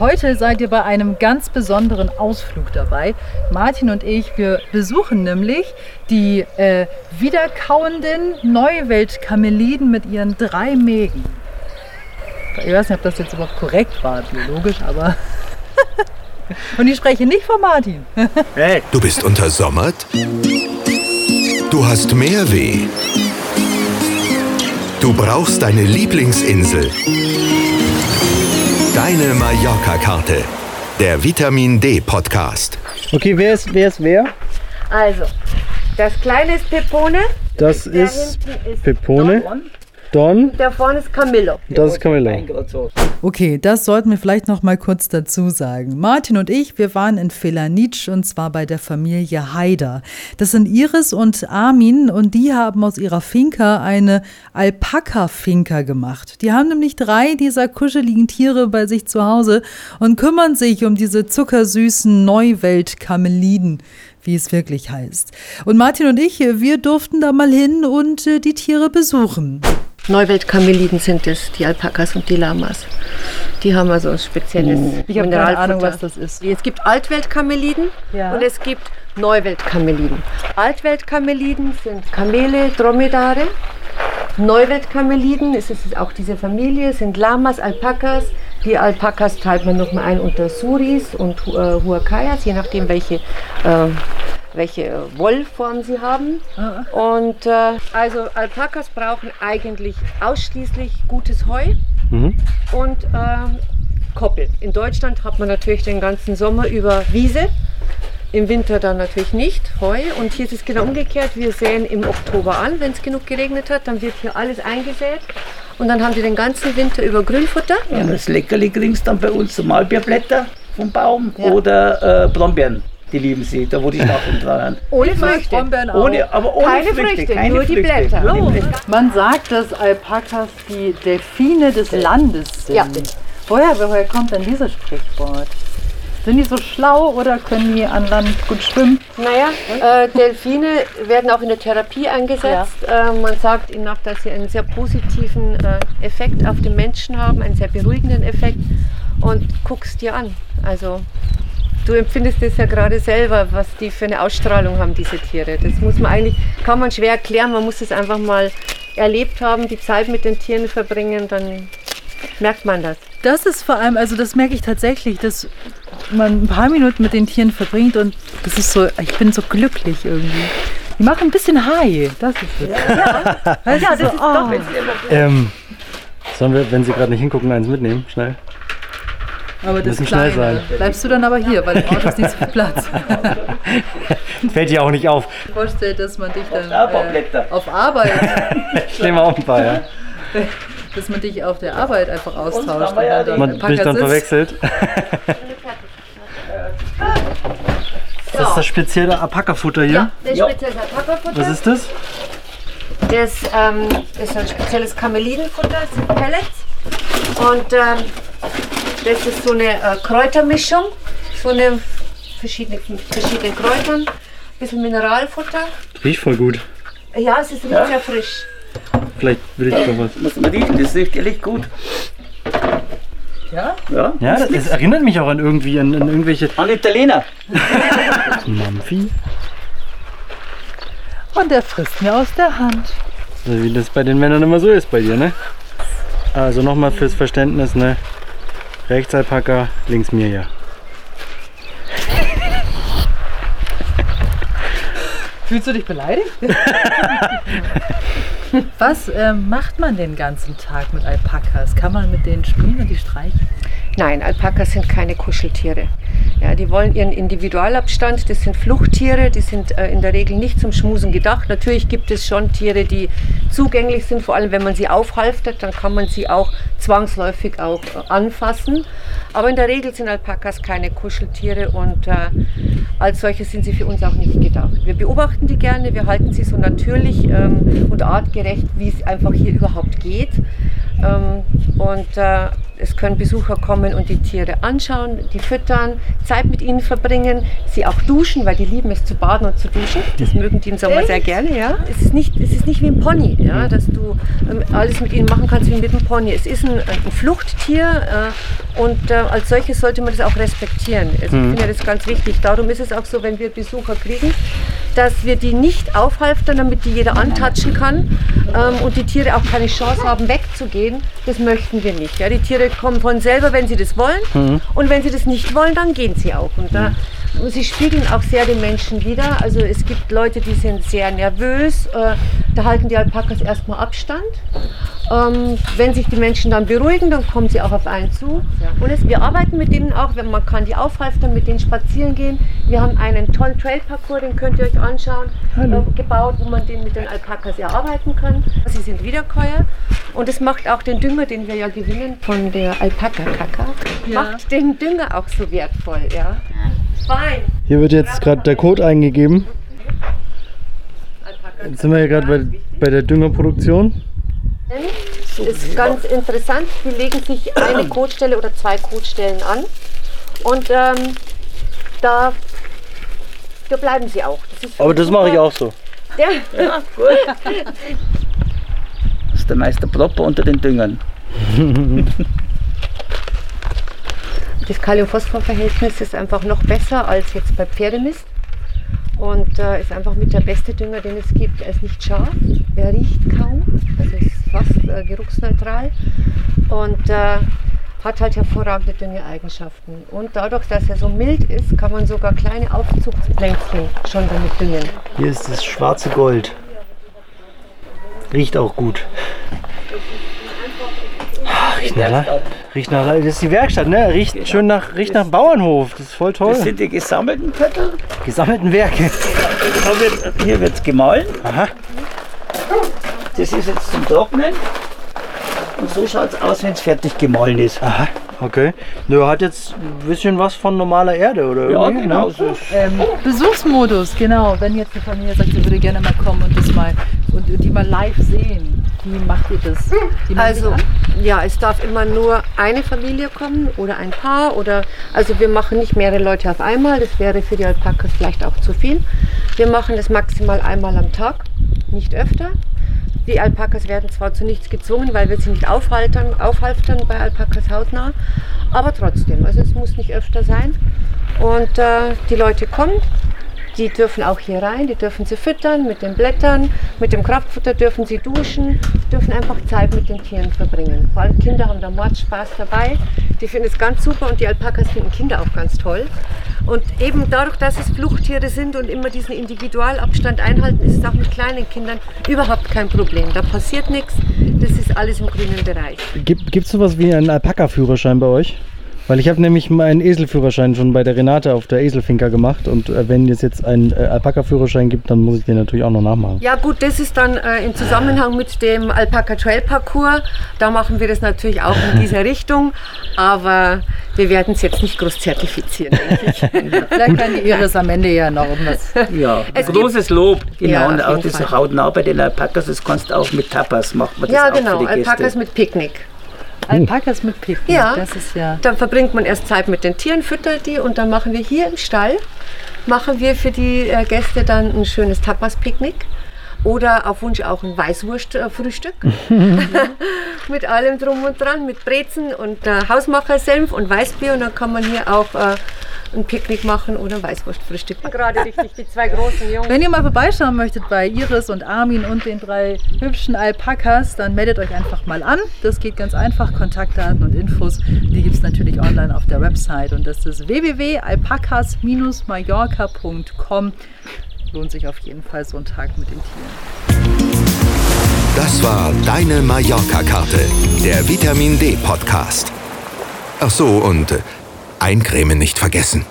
Heute seid ihr bei einem ganz besonderen Ausflug dabei. Martin und ich, wir besuchen nämlich die äh, wiederkauenden Neuweltkameliden mit ihren drei Mägen. Ich weiß nicht, ob das jetzt überhaupt korrekt war, biologisch, aber. und ich spreche nicht von Martin. Hey. Du bist untersommert? Du hast mehr weh. Du brauchst deine Lieblingsinsel. Deine Mallorca-Karte. Der Vitamin D Podcast. Okay, wer ist wer? Ist wer? Also, das kleine ist Pepone, Das ist ist Pepone, Don, der vorne ist Camillo. das ist Camilla. Okay, das sollten wir vielleicht noch mal kurz dazu sagen. Martin und ich, wir waren in Felanitsch und zwar bei der Familie Haider. Das sind Iris und Armin und die haben aus ihrer Finca eine Alpaka-Finca gemacht. Die haben nämlich drei dieser kuscheligen Tiere bei sich zu Hause und kümmern sich um diese zuckersüßen Neuwelt-Kameliden wie es wirklich heißt. Und Martin und ich, wir durften da mal hin und äh, die Tiere besuchen. Neuweltkameliden sind es, die Alpakas und die Lamas. Die haben also ein spezielles Ich habe keine Ahnung, was das ist. Es gibt Altweltkameliden Ja. und es gibt Neuweltkameliden. Altweltkameliden sind Kamele, Dromedare. Neuweltkameliden, es ist auch diese Familie, sind Lamas, Alpakas. Die Alpakas teilt man nochmal ein unter Suris und äh, Huacayas, je nachdem welche, äh, welche Wollform sie haben. Und äh, also Alpakas brauchen eigentlich ausschließlich gutes Heu und äh, Koppel. In Deutschland hat man natürlich den ganzen Sommer über Wiese. Im Winter dann natürlich nicht, Heu. Und hier ist es genau umgekehrt. Wir säen im Oktober an, wenn es genug geregnet hat. Dann wird hier alles eingesät. Und dann haben die den ganzen Winter über Grünfutter. Und das Leckerli kriegst dann bei uns so Maulbeerblätter vom Baum Ja. oder äh, Brombeeren. Die lieben sie, da wo die Stacheln dran sind. Ohne Früchte. Ohne, aber ohne Keine Früchte, Früchte, keine nur die Früchte. Blätter. Nur die Blätter. Man sagt, dass Alpakas die Delfine des Landes sind. Ja. Woher, woher kommt denn dieses Sprichwort? Sind die so schlau oder können die an Land gut schwimmen? Naja, äh, Delfine werden auch in der Therapie eingesetzt. Äh, man sagt ihnen auch, dass sie einen sehr positiven äh, Effekt auf den Menschen haben, einen sehr beruhigenden Effekt. Und guckst dir an. Also du empfindest es ja gerade selber, was die für eine Ausstrahlung haben, diese Tiere. Das muss man eigentlich, kann man schwer erklären. Man muss es einfach mal erlebt haben, die Zeit mit den Tieren verbringen, dann merkt man das. Das ist vor allem, also das merke ich tatsächlich, dass man ein paar Minuten mit den Tieren verbringt und das ist so, ich bin so glücklich irgendwie. Die machen ein bisschen High, das ist es. Ja, ja das ist oh. Ähm, sollen wir, wenn Sie gerade nicht hingucken, eins mitnehmen? Schnell. Aber das Kleine. sein. Bleibst du dann aber hier, weil im Auto ist nicht so viel Platz. Fällt dir auch nicht auf. Ich vorstelle, dass man dich dann äh, auf Arbeit, Stell mal auf ein paar, ja. dass man dich auf der Arbeit einfach austauscht. wir ja die- man Man da bin ich Packer dann sitzt. verwechselt. Das ist das spezielle Alpaka-Futter hier. Ja, das spezielles Alpaka-Futter. Was ist das? Das ähm, ist ein spezielles Kamelidenfutter, das sind Pellets. Und ähm, das ist so eine äh, Kräutermischung, so eine verschiedene, verschiedene Kräutern, ein bisschen Mineralfutter. Riecht voll gut. Ja, es ist riecht sehr frisch. Vielleicht will ich doch was. Muss man riechen, das riecht ehrlich gut. Ja? Ja. Ja, das, das erinnert mich auch an irgendwie, an, an irgendwelche An Italiener. Mampfi. Und er frisst mir aus der Hand. Also wie das bei den Männern immer so ist bei dir, ne? Also nochmal fürs Verständnis, ne? Rechts Alpaka, links Mirja. Fühlst du dich beleidigt? Was ähm, macht man den ganzen Tag mit Alpakas? Kann man mit denen spielen und die streichen? Nein, Alpakas sind keine Kuscheltiere. Ja, die wollen ihren Individualabstand. Das sind Fluchttiere, die sind äh, in der Regel nicht zum Schmusen gedacht. Natürlich gibt es schon Tiere, die zugänglich sind, vor allem wenn man sie aufhalftet, dann kann man sie auch zwangsläufig auch äh, anfassen. Aber in der Regel sind Alpakas keine Kuscheltiere und äh, als solche sind sie für uns auch nicht gedacht. Wir beobachten die gerne, wir halten sie so natürlich ähm, und artgerecht, wie es einfach hier überhaupt geht. Ähm, und äh, es können Besucher kommen und die Tiere anschauen, die füttern, Zeit mit ihnen verbringen, sie auch duschen, weil die lieben es zu baden und zu duschen. Das mögen die im Sommer sehr gerne. Ja? Es, ist nicht, es ist nicht wie ein Pony, ja? dass du ähm, alles mit ihnen machen kannst wie mit einem Pony. Es ist ein, ein Fluchttier äh, und äh, als solches sollte man das auch respektieren. Also Ich finde das ganz wichtig. Darum ist es auch so, wenn wir Besucher kriegen, dass wir die nicht aufhalftern, damit die jeder antatschen kann ähm, und die Tiere auch keine Chance haben, wegzugehen. Das möchten wir nicht. Ja? Die Tiere kommen von selber, wenn sie das wollen. Und wenn sie das nicht wollen, dann gehen sie auch. Und da, sie spiegeln auch sehr den Menschen wider. Also es gibt Leute, die sind sehr nervös. Äh, da halten die Alpakas erstmal Abstand. Ähm, wenn sich die Menschen dann beruhigen, dann kommen sie auch auf einen zu. Und es, wir arbeiten mit denen auch, wenn man kann die aufhalftern, mit denen spazieren gehen. Wir haben einen tollen Trailparcours, den könnt ihr euch anschauen, äh, gebaut, wo man den mit den Alpakas erarbeiten kann. Sie sind Wiederkäuer und es macht auch den Dünger, den wir ja gewinnen von der Alpaka-Kaka, macht den Dünger auch so wertvoll. Ja. Fein. Hier wird jetzt gerade der Code eingegeben. Jetzt sind wir hier gerade bei, bei der Düngerproduktion. ist ganz interessant. Die legen sich eine Kotstelle oder zwei Kotstellen an und ähm, da, da bleiben sie auch. Das ist Aber das mache ich auch so. Der, Das ist der Meister Propper unter den Düngern. das Kalium-Phosphor-Verhältnis ist einfach noch besser als jetzt bei Pferdemist und äh, ist einfach mit der beste Dünger, den es gibt. Er ist nicht scharf, er riecht kaum, also ist fast äh, geruchsneutral und äh, hat halt hervorragende Düngeeigenschaften. Und dadurch, dass er so mild ist, kann man sogar kleine Aufzugspflänzchen schon damit düngen. Hier ist das schwarze Gold. Riecht auch gut. Riecht nach, riecht nach, das ist die Werkstatt, ne? Riecht schön nach, riecht nach Bauernhof. Das ist voll toll. Das sind die gesammelten Viertel. Gesammelten Werke. Wird, hier wird es gemahlen. Aha. Das ist jetzt zum Trocknen. Und so schaut es aus, wenn es fertig gemahlen ist. Aha. Okay. Nö, hat jetzt ein bisschen was von normaler Erde, oder? Ja, irgendwie, genau Ne? so. Ähm, Besuchsmodus, genau. Wenn jetzt die Familie sagt, sie würde gerne mal kommen und das mal und die mal live sehen, wie macht ihr das? Also, ja, es darf immer nur eine Familie kommen oder ein Paar oder also wir machen nicht mehrere Leute auf einmal, das wäre für die Alpakas vielleicht auch zu viel. Wir machen das maximal einmal am Tag, nicht öfter. Die Alpakas werden zwar zu nichts gezwungen, weil wir sie nicht aufhaltern, aufhalftern bei Alpakas hautnah, aber trotzdem, also es muss nicht öfter sein. Und äh, die Leute kommen, die dürfen auch hier rein, die dürfen sie füttern mit den Blättern, mit dem Kraftfutter dürfen sie duschen, dürfen einfach Zeit mit den Tieren verbringen. Vor allem Kinder haben da Mordspaß dabei, die finden es ganz super und die Alpakas finden Kinder auch ganz toll. Und eben dadurch, dass es Fluchttiere sind und immer diesen Individualabstand einhalten, ist es auch mit kleinen Kindern überhaupt kein Problem. Da passiert nichts, das ist alles im grünen Bereich. Gibt es sowas wie einen Alpaka-Führerschein bei euch? Weil ich habe nämlich meinen Eselführerschein schon bei der Renate auf der Eselfinker gemacht und äh, wenn es jetzt einen äh, Alpaka-Führerschein gibt, dann muss ich den natürlich auch noch nachmachen. Ja gut, das ist dann äh, im Zusammenhang mit dem Alpaka Trail Parcours. Da machen wir das natürlich auch in dieser Richtung, aber wir werden es jetzt nicht groß zertifizieren, denke ich. Vielleicht kann die Iris am Ende ja noch irgendwas. Ja, Es großes Lob. Genau, Ja, und auch das Fall. hautnah bei den Alpakas, das kannst du auch mit Tapas machen. Das ja auch genau. Alpakas mit Picknick. Alpakas mit Picknick, Ja. das ist ja. Dann verbringt man erst Zeit mit den Tieren, füttert die und dann machen wir hier im Stall, machen wir für die äh, Gäste dann ein schönes Tapas-Picknick. Oder auf Wunsch auch ein Weißwurst-Frühstück. mit allem drum und dran, mit Brezen und äh, Hausmachersenf und Weißbier. Und dann kann man hier auch äh, ein Picknick machen oder ein Weißwurstfrühstück. Gerade richtig, die zwei großen Jungs. Wenn ihr mal vorbeischauen möchtet bei Iris und Armin und den drei hübschen Alpakas, dann meldet euch einfach mal an. Das geht ganz einfach. Kontaktdaten und Infos, die gibt es natürlich online auf der Website. Und das ist www.alpakas-mallorca.com. Lohnt sich auf jeden Fall so ein Tag mit den Tieren. Das war deine Mallorca-Karte, der Vitamin D-Podcast. Ach so, und eincremen nicht vergessen.